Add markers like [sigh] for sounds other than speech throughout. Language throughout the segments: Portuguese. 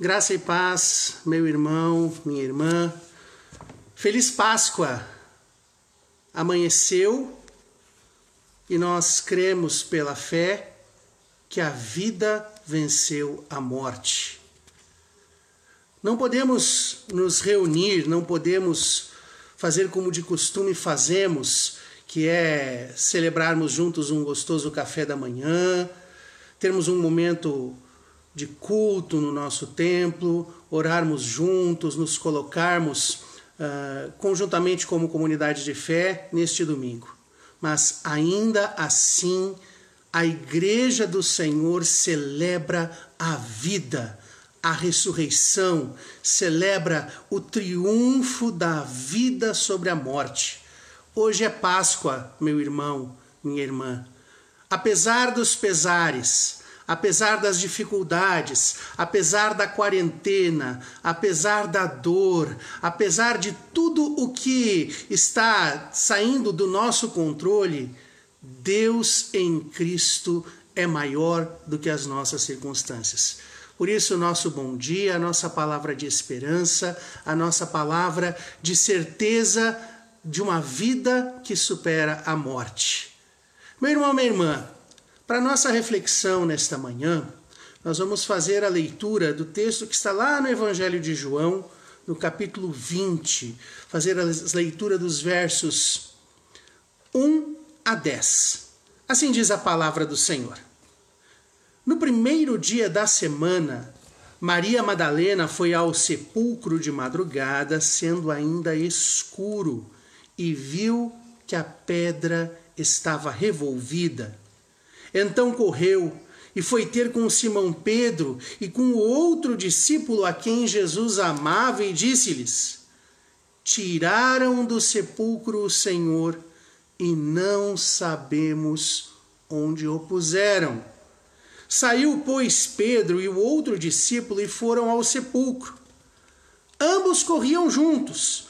Graça e paz, meu irmão, minha irmã. Feliz Páscoa! Amanheceu e nós cremos pela fé que a vida venceu a morte. Não podemos nos reunir, não podemos fazer como de costume fazemos, que é celebrarmos juntos um gostoso café da manhã, termos um momento de culto no nosso templo, orarmos juntos, nos colocarmos uh, conjuntamente como comunidade de fé neste domingo. Mas ainda assim, a Igreja do Senhor celebra a vida, a ressurreição, celebra o triunfo da vida sobre a morte. Hoje é Páscoa, meu irmão, minha irmã. Apesar dos pesares, apesar das dificuldades, apesar da quarentena, apesar da dor, apesar de tudo o que está saindo do nosso controle, Deus em Cristo é maior do que as nossas circunstâncias. Por isso, nosso bom dia, a nossa palavra de esperança, a nossa palavra de certeza de uma vida que supera a morte. Meu irmão, minha irmã, para nossa reflexão nesta manhã, nós vamos fazer a leitura do texto que está lá no Evangelho de João, no capítulo 20, fazer a leitura dos versos 1 a 10. Assim diz a palavra do Senhor. No primeiro dia da semana, Maria Madalena foi ao sepulcro de madrugada, sendo ainda escuro, e viu que a pedra estava revolvida. Então correu e foi ter com Simão Pedro e com o outro discípulo a quem Jesus amava e disse-lhes: Tiraram do sepulcro o Senhor e não sabemos onde o puseram. Saiu, pois, Pedro e o outro discípulo e foram ao sepulcro. Ambos corriam juntos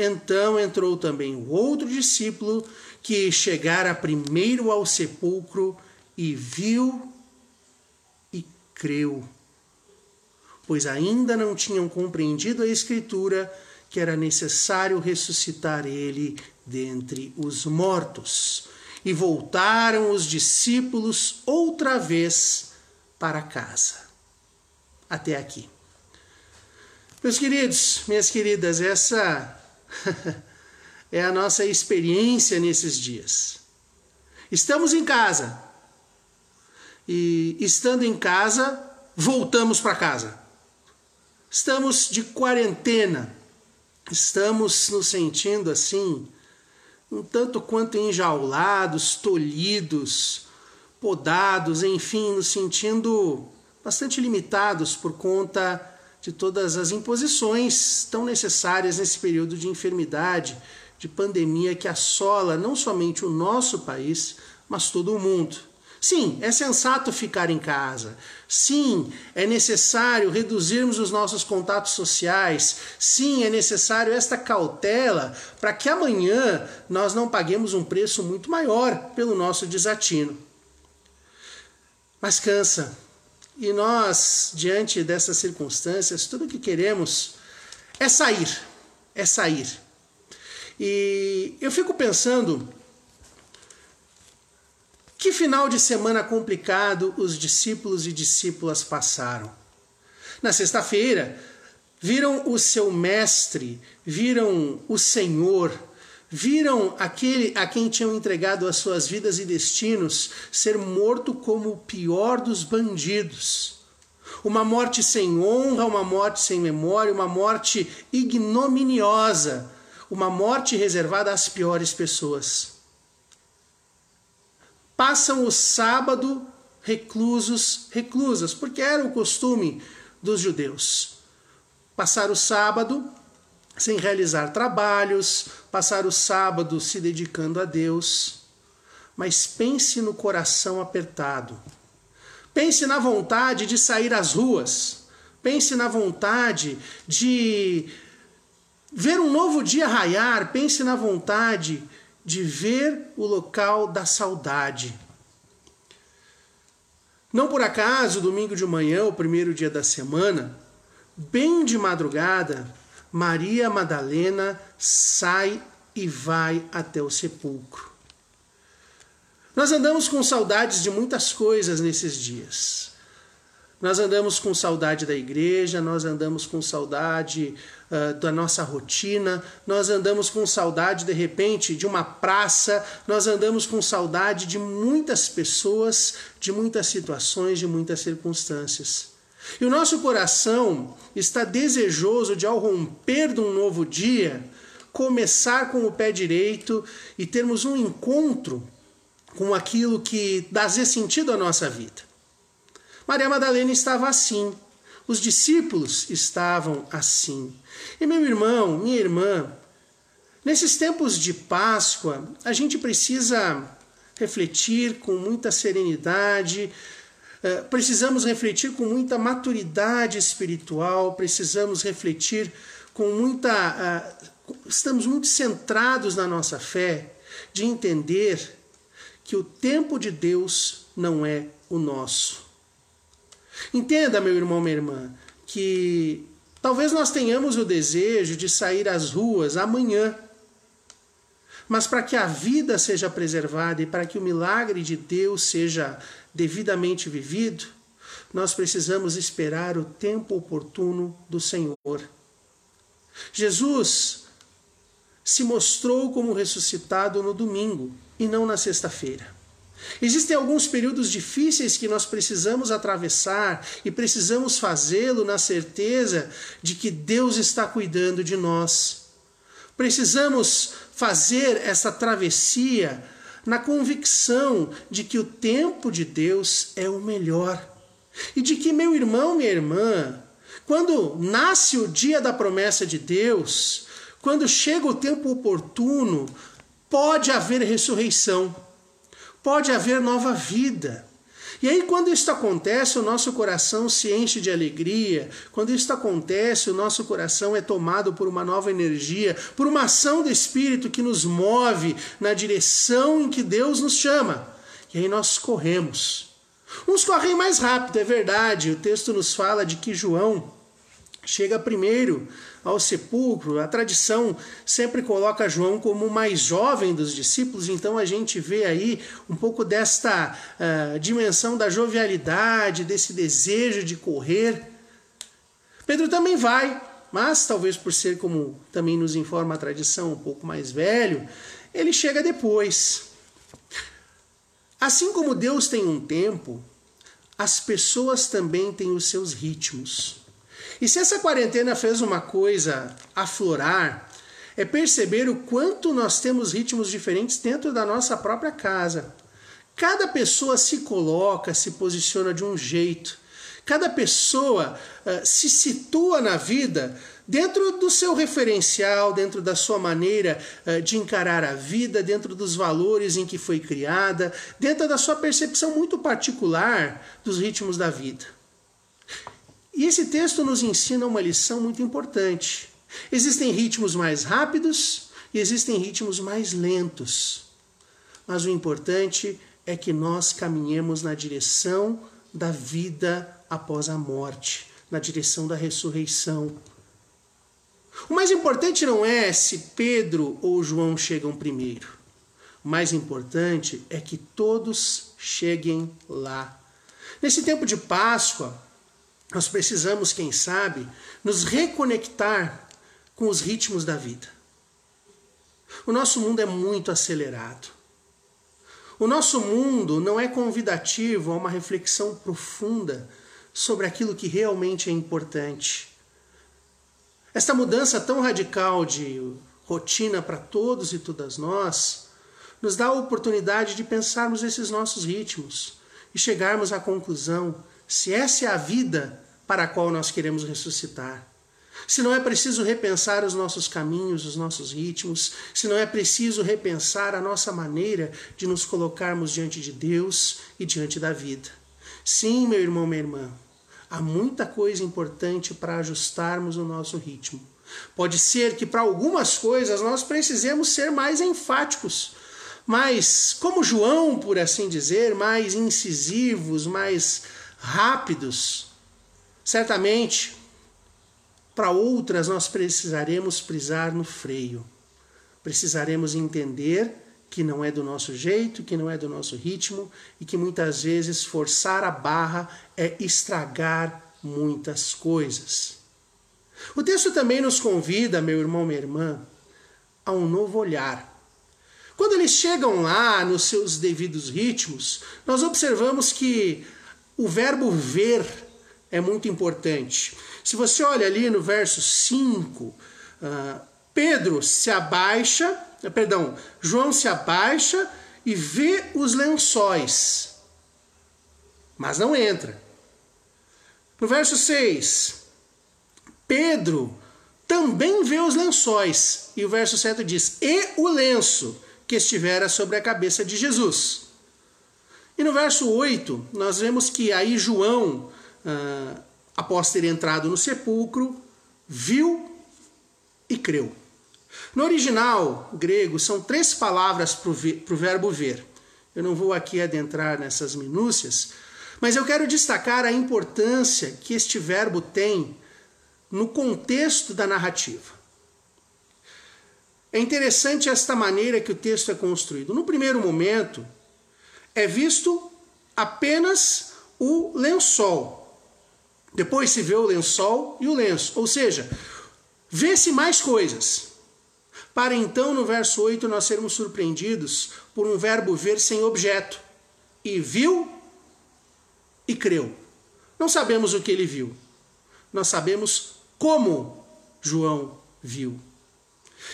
Então entrou também o outro discípulo que chegara primeiro ao sepulcro e viu e creu. Pois ainda não tinham compreendido a Escritura que era necessário ressuscitar ele dentre os mortos. E voltaram os discípulos outra vez para casa. Até aqui. Meus queridos, minhas queridas, essa [laughs] é a nossa experiência nesses dias. Estamos em casa. E estando em casa, voltamos para casa. Estamos de quarentena. Estamos nos sentindo assim, um tanto quanto enjaulados, tolhidos, podados, enfim, nos sentindo bastante limitados por conta de todas as imposições tão necessárias nesse período de enfermidade, de pandemia que assola não somente o nosso país, mas todo o mundo. Sim, é sensato ficar em casa. Sim, é necessário reduzirmos os nossos contatos sociais. Sim, é necessário esta cautela para que amanhã nós não paguemos um preço muito maior pelo nosso desatino. Mas cansa, e nós, diante dessas circunstâncias, tudo que queremos é sair, é sair. E eu fico pensando que final de semana complicado os discípulos e discípulas passaram. Na sexta-feira, viram o seu mestre, viram o Senhor, viram aquele a quem tinham entregado as suas vidas e destinos ser morto como o pior dos bandidos. Uma morte sem honra, uma morte sem memória, uma morte ignominiosa, uma morte reservada às piores pessoas. Passam o sábado reclusos, reclusas, porque era o costume dos judeus. Passar o sábado sem realizar trabalhos, passar o sábado se dedicando a Deus. Mas pense no coração apertado. Pense na vontade de sair às ruas. Pense na vontade de ver um novo dia raiar. Pense na vontade de ver o local da saudade. Não por acaso, domingo de manhã, o primeiro dia da semana, bem de madrugada, Maria Madalena sai e vai até o sepulcro. Nós andamos com saudades de muitas coisas nesses dias. Nós andamos com saudade da igreja, nós andamos com saudade uh, da nossa rotina, nós andamos com saudade, de repente, de uma praça, nós andamos com saudade de muitas pessoas, de muitas situações, de muitas circunstâncias. E o nosso coração está desejoso de, ao romper de um novo dia, começar com o pé direito e termos um encontro com aquilo que dá sentido à nossa vida. Maria Madalena estava assim, os discípulos estavam assim. E meu irmão, minha irmã, nesses tempos de Páscoa, a gente precisa refletir com muita serenidade, precisamos refletir com muita maturidade espiritual, precisamos refletir com muita. Eh, estamos muito centrados na nossa fé de entender que o tempo de Deus não é o nosso. Entenda, meu irmão, minha irmã, que talvez nós tenhamos o desejo de sair às ruas amanhã. Mas para que a vida seja preservada e para que o milagre de Deus seja devidamente vivido, nós precisamos esperar o tempo oportuno do Senhor. Jesus se mostrou como ressuscitado no domingo e não na sexta-feira. Existem alguns períodos difíceis que nós precisamos atravessar e precisamos fazê-lo na certeza de que Deus está cuidando de nós. Precisamos fazer essa travessia na convicção de que o tempo de Deus é o melhor e de que, meu irmão, minha irmã, quando nasce o dia da promessa de Deus, quando chega o tempo oportuno, pode haver ressurreição, pode haver nova vida. E aí, quando isso acontece, o nosso coração se enche de alegria. Quando isso acontece, o nosso coração é tomado por uma nova energia, por uma ação do Espírito que nos move na direção em que Deus nos chama. E aí nós corremos. Uns correm mais rápido, é verdade. O texto nos fala de que João chega primeiro ao sepulcro. A tradição sempre coloca João como o mais jovem dos discípulos, então a gente vê aí um pouco desta uh, dimensão da jovialidade, desse desejo de correr. Pedro também vai, mas talvez por ser, como também nos informa a tradição, um pouco mais velho, ele chega depois. Assim como Deus tem um tempo, as pessoas também têm os seus ritmos. E se essa quarentena fez uma coisa aflorar, é perceber o quanto nós temos ritmos diferentes dentro da nossa própria casa. Cada pessoa se coloca, se posiciona de um jeito. Cada pessoa uh, se situa na vida dentro do seu referencial, dentro da sua maneira uh, de encarar a vida, dentro dos valores em que foi criada, dentro da sua percepção muito particular dos ritmos da vida. E esse texto nos ensina uma lição muito importante. Existem ritmos mais rápidos e existem ritmos mais lentos. Mas o importante é que nós caminhemos na direção da vida após a morte, na direção da ressurreição. O mais importante não é se Pedro ou João chegam primeiro. O mais importante é que todos cheguem lá. Nesse tempo de Páscoa, nós precisamos, quem sabe, nos reconectar com os ritmos da vida. O nosso mundo é muito acelerado. O nosso mundo não é convidativo a uma reflexão profunda sobre aquilo que realmente é importante. Esta mudança tão radical de rotina para todos e todas nós nos dá a oportunidade de pensarmos esses nossos ritmos e chegarmos à conclusão se essa é a vida para a qual nós queremos ressuscitar. Se não é preciso repensar os nossos caminhos, os nossos ritmos, se não é preciso repensar a nossa maneira de nos colocarmos diante de Deus e diante da vida. Sim, meu irmão, minha irmã, há muita coisa importante para ajustarmos o nosso ritmo. Pode ser que para algumas coisas nós precisemos ser mais enfáticos, mais, como João, por assim dizer, mais incisivos, mais rápidos. Certamente, para outras nós precisaremos prisar no freio. Precisaremos entender que não é do nosso jeito, que não é do nosso ritmo e que muitas vezes forçar a barra é estragar muitas coisas. O texto também nos convida, meu irmão, minha irmã, a um novo olhar. Quando eles chegam lá nos seus devidos ritmos, nós observamos que o verbo ver é muito importante. Se você olha ali no verso 5, uh, ah, Pedro se abaixa perdão, João se abaixa e vê os lençóis, mas não entra. No verso 6, Pedro também vê os lençóis, e o verso 7 diz: E o lenço que estivera sobre a cabeça de Jesus. E no verso 8, nós vemos que aí João, ah, após ter entrado no sepulcro, viu e creu. No original grego, são três palavras para o verbo ver. Eu não vou aqui adentrar nessas minúcias, mas eu quero destacar a importância que este verbo tem no contexto da narrativa. É interessante esta maneira que o texto é construído. No primeiro momento, é visto apenas o lençol. Depois se vê o lençol e o lenço. Ou seja, vê-se mais coisas para então, no verso 8, nós sermos surpreendidos por um verbo ver sem objeto. E viu e creu. Não sabemos o que ele viu, nós sabemos como João viu.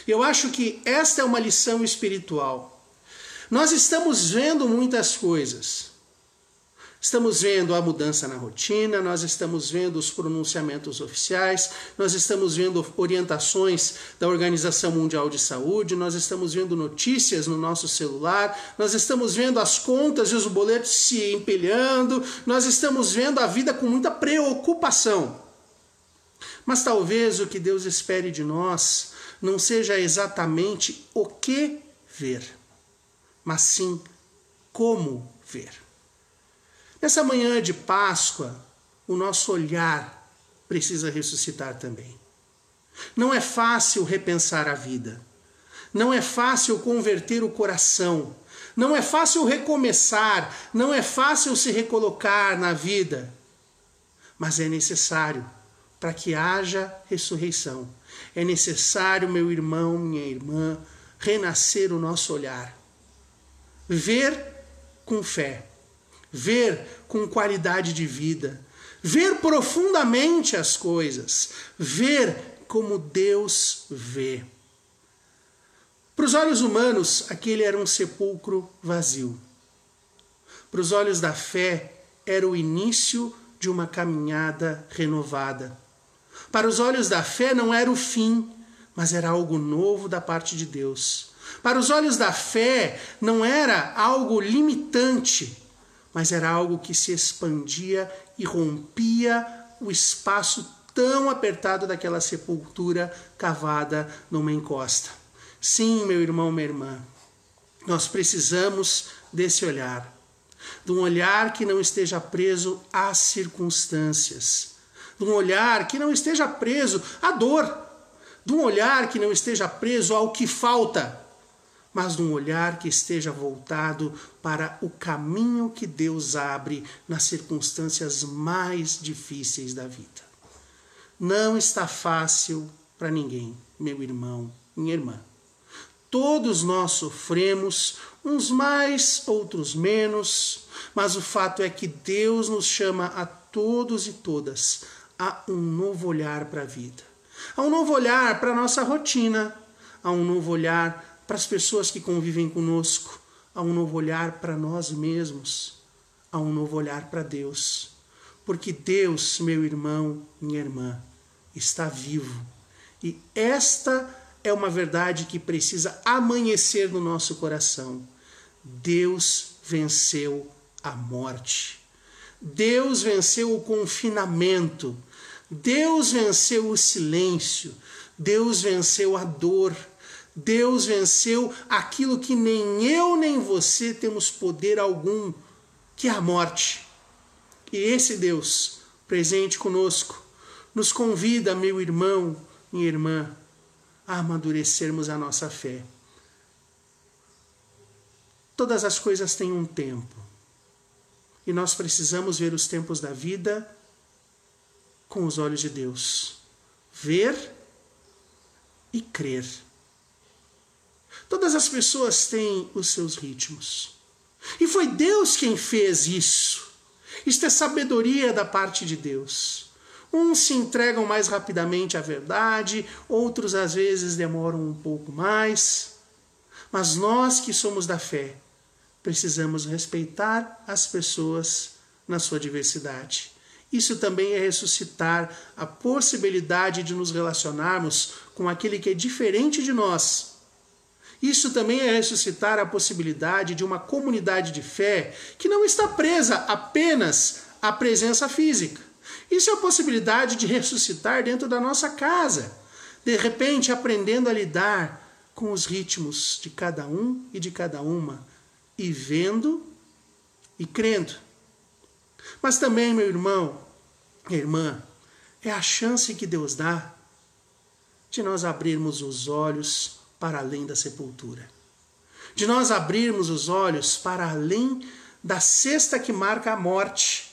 Eu acho que esta é uma lição espiritual. Nós estamos vendo muitas coisas, Estamos vendo a mudança na rotina, nós estamos vendo os pronunciamentos oficiais, nós estamos vendo orientações da Organização Mundial de Saúde, nós estamos vendo notícias no nosso celular, nós estamos vendo as contas e os boletos se empilhando, nós estamos vendo a vida com muita preocupação. Mas talvez o que Deus espere de nós não seja exatamente o que ver, mas sim como ver. Nessa manhã de Páscoa, o nosso olhar precisa ressuscitar também. Não é fácil repensar a vida. Não é fácil converter o coração. Não é fácil recomeçar. Não é fácil se recolocar na vida. Mas é necessário para que haja ressurreição. É necessário, meu irmão, minha irmã, renascer o nosso olhar. Ver com fé ver com qualidade de vida, ver profundamente as coisas, ver como Deus vê. Para os olhos humanos, aquele era um sepulcro vazio. Para os olhos da fé, era o início de uma caminhada renovada. Para os olhos da fé, não era o fim, mas era algo novo da parte de Deus. Para os olhos da fé, não era algo limitante, mas era algo que se expandia e rompia o espaço tão apertado daquela sepultura cavada numa encosta. Sim, meu irmão, minha irmã, nós precisamos desse olhar, de um olhar que não esteja preso às circunstâncias, de um olhar que não esteja preso à dor, de um olhar que não esteja preso ao que falta, mas num olhar que esteja voltado para o caminho que Deus abre nas circunstâncias mais difíceis da vida. Não está fácil para ninguém, meu irmão, minha irmã. Todos nós sofremos, uns mais, outros menos, mas o fato é que Deus nos chama a todos e todas a um novo olhar para a vida, a um novo olhar para a nossa rotina, a um novo olhar para as pessoas que convivem conosco, a um novo olhar para nós mesmos, a um novo olhar para Deus. porque Deus, meu irmão, minha irmã, está vivo. E esta é uma verdade que precisa amanhecer no nosso coração. Deus venceu a morte. Deus venceu o confinamento. Deus venceu o silêncio. Deus venceu a dor. Deus venceu aquilo que nem eu nem você temos poder algum, que é a morte. E esse Deus, presente conosco, nos convida, meu irmão, minha irmã, a amadurecermos a nossa fé. Todas as coisas têm um tempo. E nós precisamos ver os tempos da vida com os olhos de Deus. Ver e crer. Todas as pessoas têm os seus ritmos. E foi Deus quem fez isso. Isto é sabedoria da parte de Deus. Uns se entregam mais rapidamente à verdade, outros às vezes demoram um pouco mais. Mas nós que somos da fé, precisamos respeitar as pessoas na sua diversidade. Isso também é ressuscitar a possibilidade de nos relacionarmos com aquele que é diferente de nós isso também é ressuscitar a possibilidade de uma comunidade de fé que não está presa apenas à presença física. Isso é a possibilidade de ressuscitar dentro da nossa casa, de repente aprendendo a lidar com os ritmos de cada um e de cada uma, e vendo e crendo. Mas também, meu irmão, minha irmã, é a chance que Deus dá de nós abrirmos os olhos para além da sepultura. De nós abrirmos os olhos para além da cesta que marca a morte.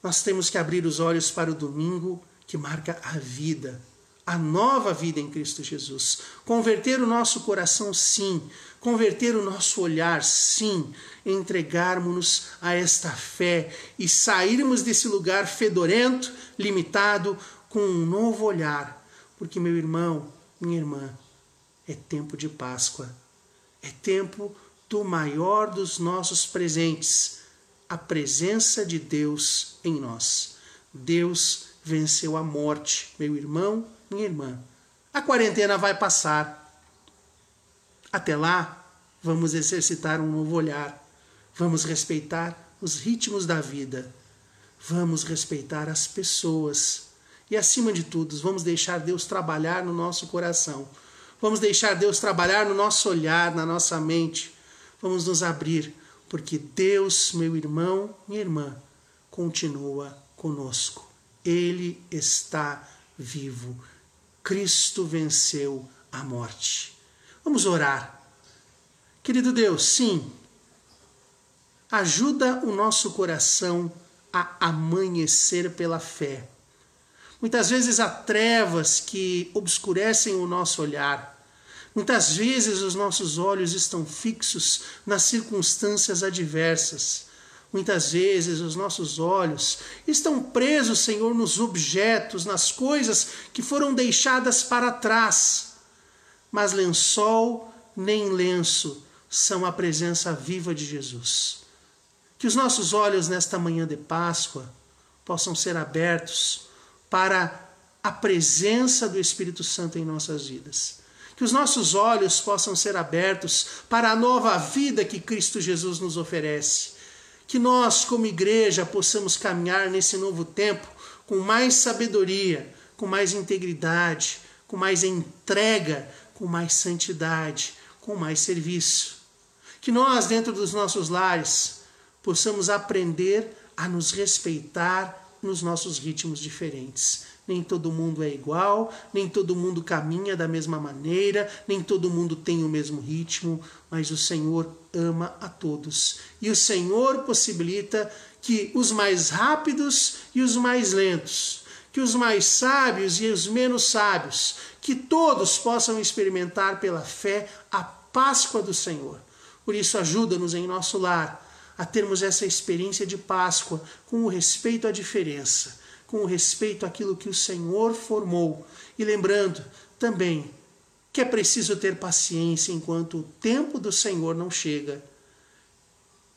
Nós temos que abrir os olhos para o domingo que marca a vida, a nova vida em Cristo Jesus. Converter o nosso coração, sim. Converter o nosso olhar, sim. Entregarmos-nos a esta fé e sairmos desse lugar fedorento, limitado, com um novo olhar. Porque, meu irmão, minha irmã, é tempo de Páscoa. É tempo do maior dos nossos presentes, a presença de Deus em nós. Deus venceu a morte, meu irmão, minha irmã. A quarentena vai passar. Até lá, vamos exercitar um novo olhar. Vamos respeitar os ritmos da vida. Vamos respeitar as pessoas. E acima de tudo, vamos deixar Deus trabalhar no nosso coração Vamos deixar Deus trabalhar no nosso olhar, na nossa mente. Vamos nos abrir, porque Deus, meu irmão, minha irmã, continua conosco. Ele está vivo. Cristo venceu a morte. Vamos orar. Querido Deus, sim, ajuda o nosso coração a amanhecer pela fé Muitas vezes há trevas que obscurecem o nosso olhar. Muitas vezes os nossos olhos estão fixos nas circunstâncias adversas. Muitas vezes os nossos olhos estão presos, Senhor, nos objetos, nas coisas que foram deixadas para trás. Mas lençol nem lenço são a presença viva de Jesus. Que os nossos olhos nesta manhã de Páscoa possam ser abertos para a presença do Espírito Santo em nossas vidas. Que os nossos olhos possam ser abertos para a nova vida que Cristo Jesus nos oferece. Que nós, como igreja, possamos caminhar nesse novo tempo com mais sabedoria, com mais integridade, com mais entrega, com mais santidade, com mais serviço. Que nós, dentro dos nossos lares, possamos aprender a nos respeitar nos nossos ritmos diferentes. Nem todo mundo é igual, nem todo mundo caminha da mesma maneira, nem todo mundo tem o mesmo ritmo, mas o Senhor ama a todos. E o Senhor possibilita que os mais rápidos e os mais lentos, que os mais sábios e os menos sábios, que todos possam experimentar pela fé a Páscoa do Senhor. Por isso, ajuda-nos em nosso lar a termos essa experiência de Páscoa com o respeito à diferença, com o respeito àquilo que o Senhor formou. E lembrando também que é preciso ter paciência enquanto o tempo do Senhor não chega.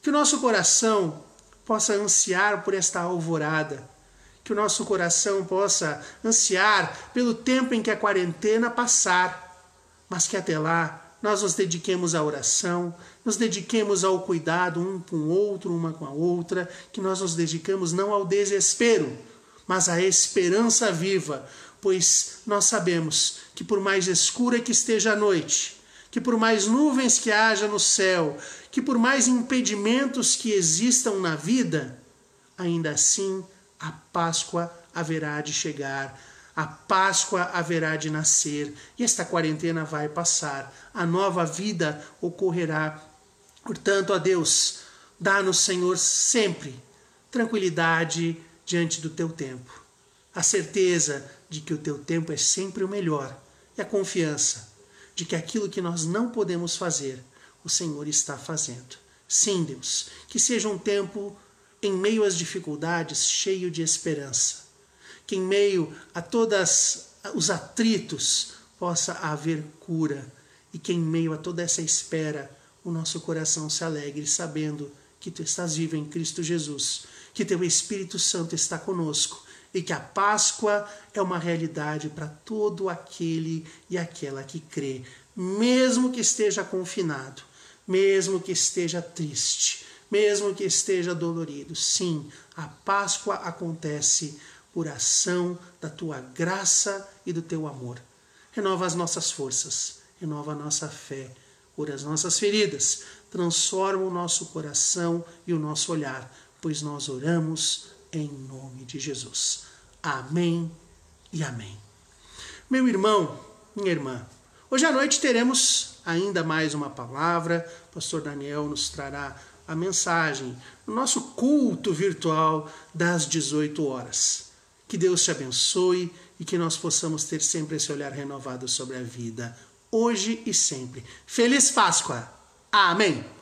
Que o nosso coração possa ansiar por esta alvorada, que o nosso coração possa ansiar pelo tempo em que a quarentena passar, mas que até lá nós nos dediquemos à oração, nos dediquemos ao cuidado um com o outro, uma com a outra, que nós nos dedicamos não ao desespero, mas à esperança viva, pois nós sabemos que por mais escura que esteja a noite, que por mais nuvens que haja no céu, que por mais impedimentos que existam na vida, ainda assim a Páscoa haverá de chegar, a Páscoa haverá de nascer e esta quarentena vai passar, a nova vida ocorrerá. Portanto, a Deus, dá-nos, Senhor, sempre tranquilidade diante do teu tempo, a certeza de que o teu tempo é sempre o melhor e a confiança de que aquilo que nós não podemos fazer, o Senhor está fazendo. Sim, Deus, que seja um tempo em meio às dificuldades cheio de esperança. Que em meio a todos os atritos possa haver cura e que em meio a toda essa espera o nosso coração se alegre sabendo que tu estás vivo em Cristo Jesus, que teu Espírito Santo está conosco e que a Páscoa é uma realidade para todo aquele e aquela que crê, mesmo que esteja confinado, mesmo que esteja triste, mesmo que esteja dolorido. Sim, a Páscoa acontece por ação da tua graça e do teu amor. Renova as nossas forças, renova a nossa fé, cura as nossas feridas, transforma o nosso coração e o nosso olhar, pois nós oramos em nome de Jesus. Amém e amém. Meu irmão, minha irmã, hoje à noite teremos ainda mais uma palavra. O pastor Daniel nos trará a mensagem no nosso culto virtual das 18 horas. Que Deus te abençoe e que nós possamos ter sempre esse olhar renovado sobre a vida, hoje e sempre. Feliz Páscoa! Amém!